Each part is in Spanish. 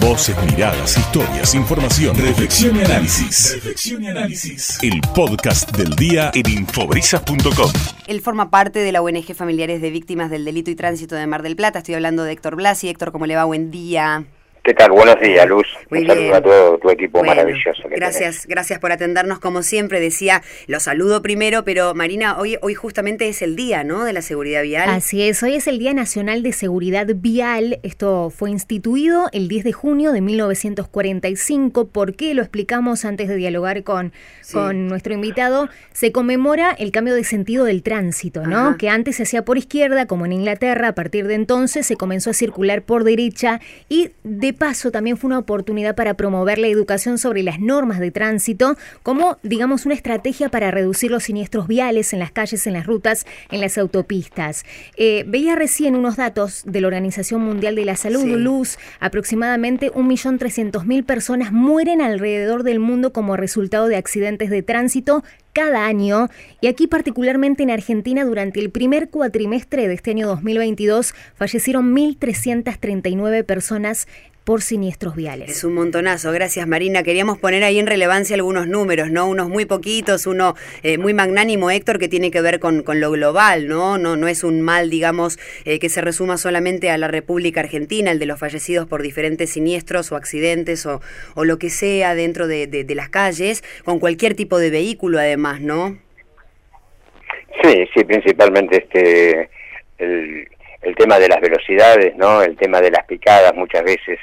Voces, miradas, historias, información, reflexión y análisis. Reflexión y análisis. El podcast del día en infobrisas.com. Él forma parte de la ONG Familiares de Víctimas del Delito y Tránsito de Mar del Plata. Estoy hablando de Héctor Blasi. Héctor, ¿cómo le va? Buen día. ¿Qué tal? Buenos días, Luz. Muy Un saludo a todo tu equipo Bueno, maravilloso. que gracias, gracias por atendernos como siempre. Decía, lo saludo primero, pero Marina, hoy, hoy justamente es el día, ¿no? De la seguridad vial. Así es, hoy es el Día Nacional de Seguridad Vial. Esto fue instituido el 10 de junio de 1945. ¿Por qué? Lo explicamos antes de dialogar con, Sí. con nuestro invitado. Se conmemora el cambio de sentido del tránsito, ¿no? Ajá. Que antes se hacía por izquierda, como en Inglaterra. A partir de entonces se comenzó a circular por derecha y de paso también fue una oportunidad para promover la educación sobre las normas de tránsito como, digamos, una estrategia para reducir los siniestros viales en las calles, en las rutas, en las autopistas. Eh, veía recién unos datos de la Organización Mundial de la Salud, Sí. Luz, aproximadamente 1.300.000 personas mueren alrededor del mundo como resultado de accidentes de tránsito cada año y aquí particularmente en Argentina durante el primer cuatrimestre de este año 2022 fallecieron 1.339 personas por siniestros viales. Es un montonazo, gracias Marina. Queríamos poner ahí en relevancia algunos números, ¿no? Unos muy poquitos, uno eh, muy magnánimo, Héctor, que tiene que ver con, con lo global, ¿no? ¿no? No es un mal, digamos, eh, que se resuma solamente a la República Argentina, el de los fallecidos por diferentes siniestros o accidentes o, o lo que sea dentro de, de- de las calles, con cualquier tipo de vehículo además, ¿no? Sí, sí, principalmente este el, el tema de las velocidades, ¿no? El tema de las picadas muchas veces.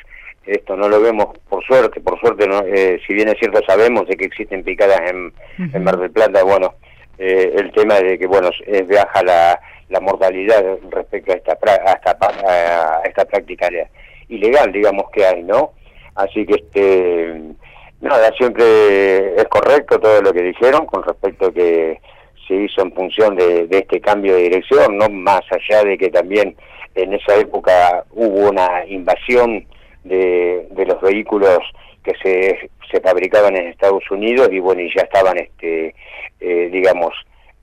Esto no lo vemos por suerte, por suerte, no, eh, si bien es cierto sabemos de que existen picadas en, en Mar del Plata, bueno, eh, el tema de que, bueno, es baja la, la mortalidad respecto a esta, pra- a esta, pa- a esta práctica le- ilegal, digamos, que hay, ¿no? Así que, este, nada, siempre es correcto todo lo que dijeron con respecto a que se hizo en función de, de este cambio de dirección, no más allá de que también en esa época hubo una invasión de, de los vehículos que se, se fabricaban en Estados Unidos y bueno, y ya estaban, este, eh, digamos,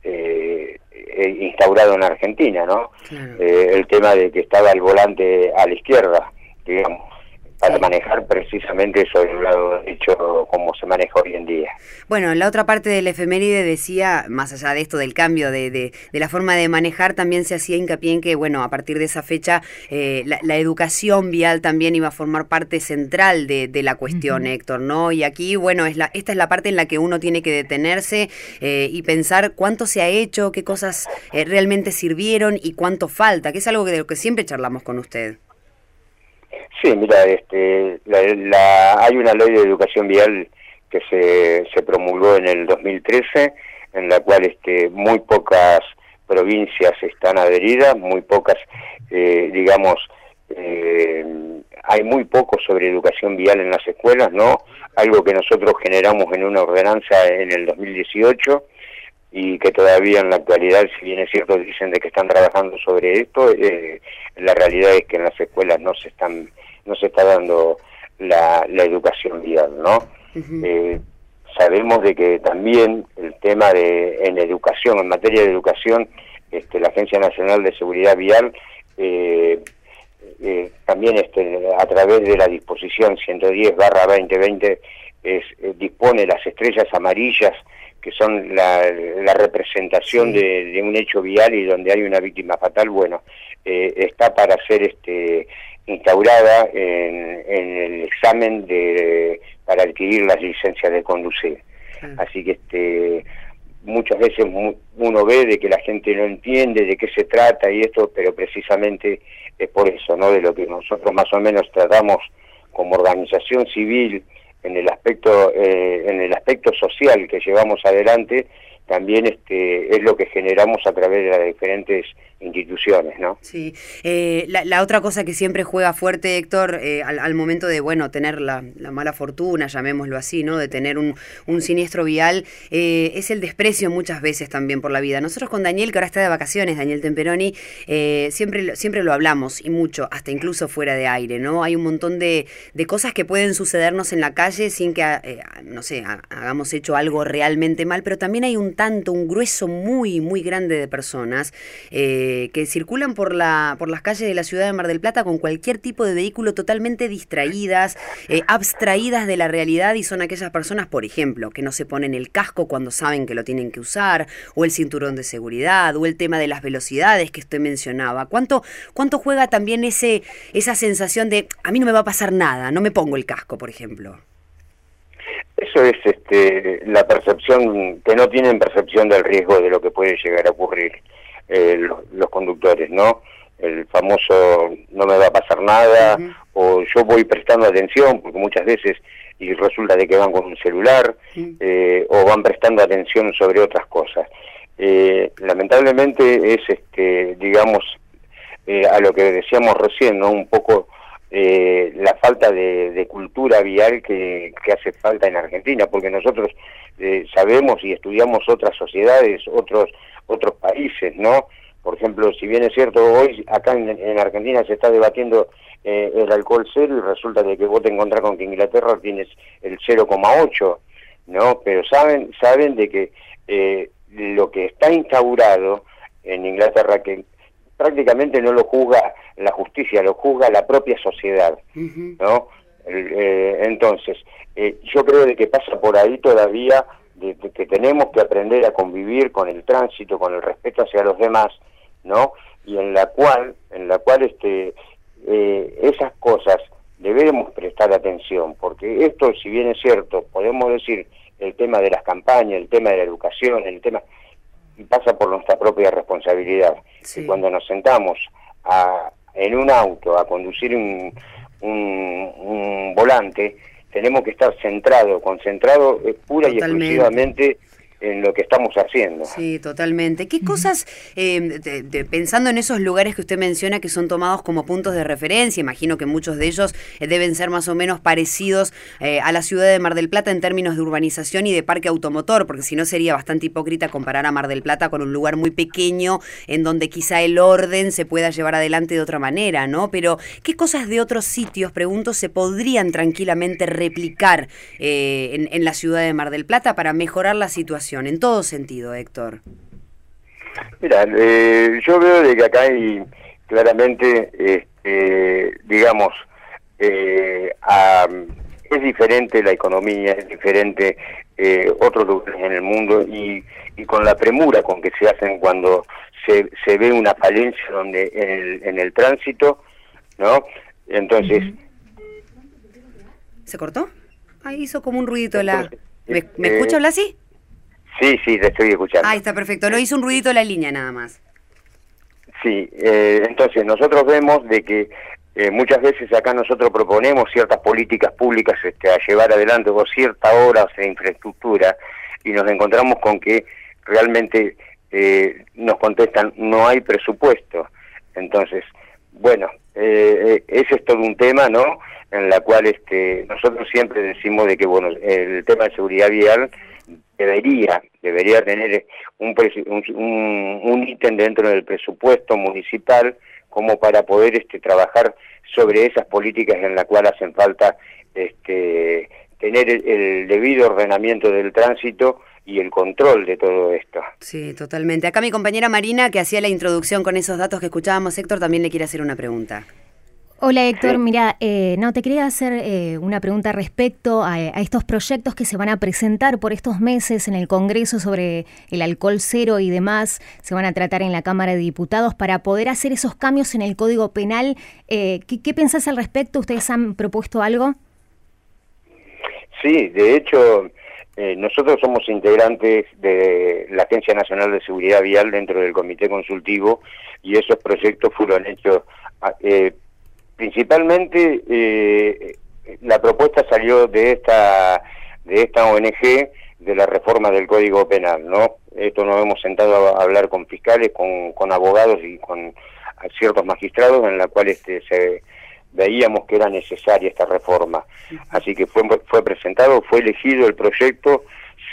eh, eh, instaurado en Argentina, ¿no? Claro. Eh, el tema de que estaba el volante a la izquierda, digamos, para Sí. manejar precisamente eso del lado derecho como se maneja hoy en día. Bueno, en la otra parte del efeméride decía, más allá de esto del cambio de, de- de la forma de manejar, también se hacía hincapié en que, bueno, a partir de esa fecha, eh, la, la educación vial también iba a formar parte central de, de la cuestión, Héctor, ¿no? Y aquí, bueno, es la, esta es la parte en la que uno tiene que detenerse eh, y pensar cuánto se ha hecho, qué cosas eh, realmente sirvieron y cuánto falta, que es algo que, de lo que siempre charlamos con usted. Sí, mira, este, la, hay una ley de educación vial que se, se promulgó en el 2013, en la cual este, muy pocas provincias están adheridas, muy pocas, eh, digamos, eh, hay muy poco sobre educación vial en las escuelas, ¿no? Algo que nosotros generamos en una ordenanza en el 2018 y que todavía en la actualidad, si bien es cierto, dicen de que están trabajando sobre esto, eh, la realidad es que en las escuelas no se están no se está dando la, la educación vial, ¿no? Eh, sabemos de que también el tema de en educación, en materia de educación, este, la Agencia Nacional de Seguridad Vial eh, eh, también este, a través de la disposición 110 barra 2020 es, eh, dispone las estrellas amarillas que son la, la representación Sí. de, de un hecho vial y donde hay una víctima fatal, bueno, eh, está para ser este, instaurada en, en el examen de, para adquirir las licencias de conducir. Claro. Así que este muchas veces uno ve de que la gente no entiende de qué se trata y esto, pero precisamente es por eso, ¿no? De lo que nosotros más o menos tratamos como organización civil en el aspecto eh, en el aspecto social que llevamos adelante también este es lo que generamos a través de las diferentes instituciones, ¿no? Sí, eh, la, otra cosa que siempre juega fuerte, Héctor, eh, al, al momento de, bueno, tener la, la mala fortuna, llamémoslo así, ¿no? De tener un, siniestro vial, eh, es el desprecio muchas veces también por la vida. Nosotros con Daniel, que ahora está de vacaciones, Daniel Temperoni, siempre, siempre lo hablamos, y mucho, hasta incluso fuera de aire, ¿no? Hay un montón de, cosas que pueden sucedernos en la calle sin que, no sé, ha- hagamos hecho algo realmente mal, pero también hay un tanto, un grueso muy, muy grande de personas eh, que circulan por, la, por las calles de la ciudad de Mar del Plata con cualquier tipo de vehículo totalmente distraídas, eh, abstraídas de la realidad y son aquellas personas, por ejemplo, que no se ponen el casco cuando saben que lo tienen que usar, o el cinturón de seguridad, o el tema de las velocidades que usted mencionaba. ¿Cuánto, cuánto juega también ese, esa sensación de a mí no me va a pasar nada, no me pongo el casco, por ejemplo? Eso es este, la percepción, que no tienen percepción del riesgo de lo que puede llegar a ocurrir eh, los, conductores, ¿no? El famoso no me va a pasar nada, o yo voy prestando atención, porque muchas veces y resulta de que van con un celular, eh, o van prestando atención sobre otras cosas. Eh, lamentablemente es, este, digamos, a lo que decíamos recién, ¿no? Un poco eh, la falta de, cultura vial que, hace falta en Argentina, porque nosotros eh, sabemos y estudiamos otras sociedades, otros otros países, ¿no? Por ejemplo, si bien es cierto, hoy acá en, Argentina se está debatiendo eh, el alcohol cero y resulta de que vos te encontrás con que Inglaterra tienes el 0,8, ¿no? Pero saben, saben de que lo que está instaurado en Inglaterra, que prácticamente no lo juzga la justicia, lo juzga la propia sociedad, ¿no? Eh, entonces, eh, yo creo de que pasa por ahí todavía de, que tenemos que aprender a convivir con el tránsito, con el respeto hacia los demás, ¿no? Y en la cual, en la cual este, eh, esas cosas debemos prestar atención, porque esto, si bien es cierto, podemos decir el tema de las campañas, el tema de la educación, el tema pasa por nuestra propia responsabilidad. Y cuando nos sentamos a, en un auto a conducir un, un, volante, tenemos que estar centrado, concentrado eh, pura y exclusivamente en lo que estamos haciendo. Sí, totalmente. ¿Qué cosas, eh, pensando en esos lugares que usted menciona que son tomados como puntos de referencia, imagino que muchos de ellos eh, deben ser más o menos parecidos eh, a la ciudad de Mar del Plata en términos de urbanización y de parque automotor, porque si no sería bastante hipócrita comparar a Mar del Plata con un lugar muy pequeño en donde quizá el orden se pueda llevar adelante de otra manera, ¿no? Pero, ¿qué cosas de otros sitios, pregunto, se podrían tranquilamente replicar en, en la ciudad de Mar del Plata para mejorar la situación? En todo sentido, Héctor? Mira, eh, yo veo de que acá hay claramente, este, digamos, eh, es diferente la economía, es diferente eh, otros lugares en el mundo y, con la premura con que se hacen cuando se, se ve una falencia donde en el, en el tránsito, ¿no? Entonces... ¿Se cortó? Ahí hizo como un ruidito la... ¿Me, ¿me escucha hablar así? Sí, sí, te estoy escuchando. Ah, está perfecto. No hizo un ruidito la línea nada más. Sí, eh, entonces nosotros vemos de que eh, muchas veces acá nosotros proponemos ciertas políticas públicas este, a llevar adelante o ciertas obras de infraestructura y nos encontramos con que realmente eh, nos contestan no hay presupuesto. Entonces, bueno, ese es todo un tema, ¿no? En la cual este, nosotros siempre decimos de que, bueno, el tema de seguridad vial debería debería tener un, un, un ítem dentro del presupuesto municipal como para poder este trabajar sobre esas políticas en las cuales hacen falta este tener el, debido ordenamiento del tránsito y el control de todo esto. Sí, totalmente. Acá mi compañera Marina, que hacía la introducción con esos datos que escuchábamos, Héctor, también le quiere hacer una pregunta. Hola Héctor, mira, eh, no, te quería hacer eh, una pregunta respecto a, estos proyectos que se van a presentar por estos meses en el Congreso sobre el alcohol cero y demás, se van a tratar en la Cámara de Diputados para poder hacer esos cambios en el Código Penal. Eh, ¿qué, pensás al respecto? ¿Ustedes han propuesto algo? Sí, de hecho, nosotros somos integrantes de la Agencia Nacional de Seguridad Vial dentro del Comité Consultivo y esos proyectos fueron hechos principalmente eh, la propuesta salió de esta de esta ONG de la reforma del Código Penal, ¿no? Esto nos hemos sentado a hablar con fiscales, con, con abogados y con ciertos magistrados en la cual este se veíamos que era necesaria esta reforma. Así que fue fue presentado, fue elegido el proyecto,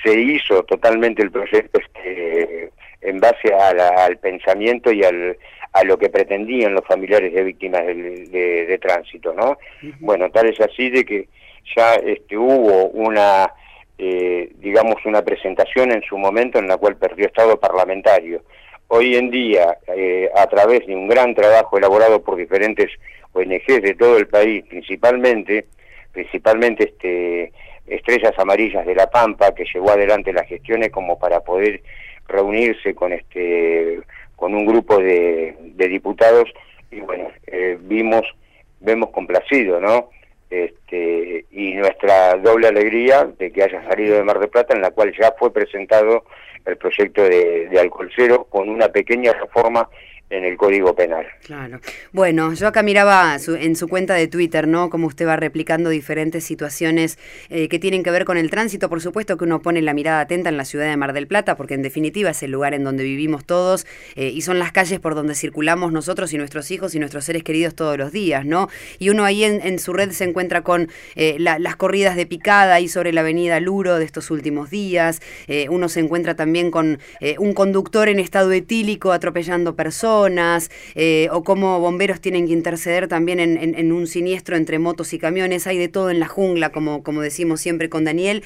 se hizo totalmente el proyecto este, en base al pensamiento y al a lo que pretendían los familiares de víctimas de, tránsito, ¿no? Bueno, tal es así de que ya este, hubo una, eh, digamos, una presentación en su momento en la cual perdió estado parlamentario. hoy en día, eh, a través de un gran trabajo elaborado por diferentes ONGs de todo el país, principalmente, principalmente este, Estrellas Amarillas de La Pampa, que llevó adelante las gestiones como para poder reunirse con este con un grupo de, diputados y bueno eh, vimos vemos complacido no este, y nuestra doble alegría de que haya salido de Mar del Plata, en la cual ya fue presentado el proyecto de, de alcohol cero con una pequeña reforma en el Código Penal. Claro. Bueno, yo acá miraba en su cuenta de Twitter, ¿no? Cómo usted va replicando diferentes situaciones eh, que tienen que ver con el tránsito. Por supuesto que uno pone la mirada atenta en la ciudad de Mar del Plata, porque en definitiva es el lugar en donde vivimos todos eh, y son las calles por donde circulamos nosotros y nuestros hijos y nuestros seres queridos todos los días, ¿no? Y uno ahí en, su red se encuentra con eh, las corridas de picada ahí sobre la avenida Luro de estos últimos días. uno se encuentra también con un conductor en estado etílico atropellando personas eh, o cómo bomberos tienen que interceder también en, un siniestro entre motos y camiones. Hay de todo en la jungla, como, como decimos siempre con Daniel.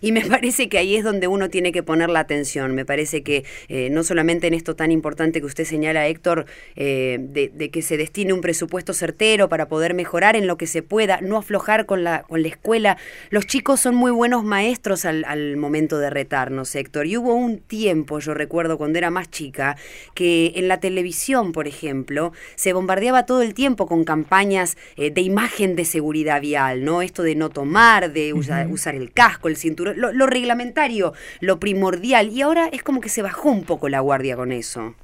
Y me parece que ahí es donde uno tiene que poner la atención. Me parece que eh, no solamente en esto tan importante que usted señala, Héctor, eh, de, que se destine un presupuesto certero para poder mejorar en lo que se pueda, no aflojar con la, con la escuela. Los chicos son muy buenos maestros al, al momento de retarnos, Héctor. Y hubo un tiempo, yo recuerdo cuando era más chica, que en la televisión televisión, por ejemplo, se bombardeaba todo el tiempo con campañas eh, de imagen de seguridad vial, ¿no? Esto de no tomar, de usar el casco, el cinturón, lo, reglamentario, lo primordial. Y ahora es como que se bajó un poco la guardia con eso.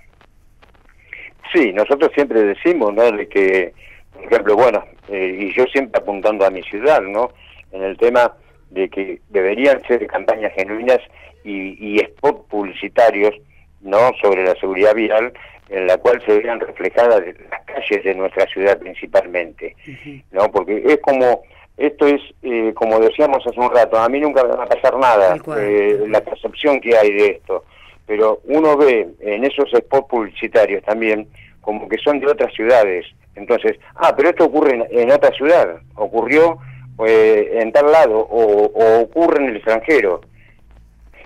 Sí, nosotros siempre decimos, ¿no? De que, por ejemplo, bueno, eh, y yo siempre apuntando a mi ciudad, ¿no? En el tema de que deberían ser campañas genuinas y, y spots publicitarios, ¿no? Sobre la seguridad vial en la cual se vean reflejadas las calles de nuestra ciudad principalmente, ¿no? Porque es como, esto es, eh, como decíamos hace un rato, a mí nunca me va a pasar nada, eh, la percepción que hay de esto, pero uno ve en esos spots publicitarios también como que son de otras ciudades, entonces, ah, pero esto ocurre en, otra ciudad, ocurrió eh, en tal lado o, o ocurre en el extranjero,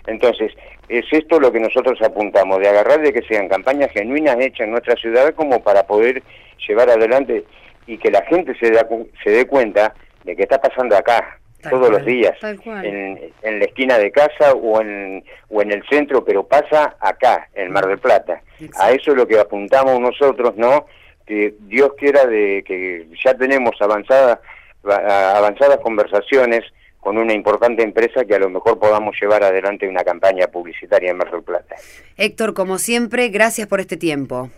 entonces, es esto lo que nosotros apuntamos, de agarrar de que sean campañas genuinas hechas en nuestra ciudad como para poder llevar adelante y que la gente se, da, se dé cuenta de que está pasando acá todos los días, en, en, la esquina de casa o en, o en el centro, pero pasa acá, en Mar del Plata. A eso es lo que apuntamos nosotros, ¿no? Que Dios quiera de que ya tenemos avanzadas avanzadas conversaciones con una importante empresa que a lo mejor podamos llevar adelante una campaña publicitaria en Mar del Plata. Héctor, como siempre, gracias por este tiempo.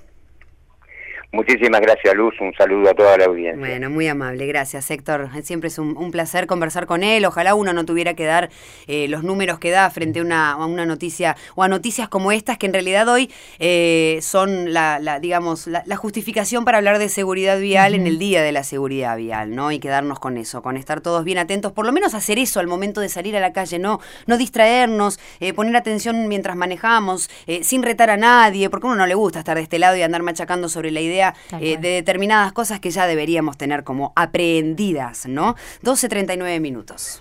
Muchísimas gracias, Luz. Un saludo a toda la audiencia. Bueno, muy amable. Gracias, Héctor. Siempre es un, placer conversar con él. Ojalá uno no tuviera que dar eh, los números que da frente a una, a una, noticia o a noticias como estas, que en realidad hoy eh, son la, digamos, la, justificación para hablar de seguridad vial en el día de la seguridad vial, ¿no? Y quedarnos con eso, con estar todos bien atentos, por lo menos hacer eso al momento de salir a la calle, no, no distraernos, eh, poner atención mientras manejamos, sin retar a nadie, porque a uno no le gusta estar de este lado y andar machacando sobre la idea eh, de determinadas cosas que ya deberíamos tener como aprehendidas, ¿no? 12.39 minutos.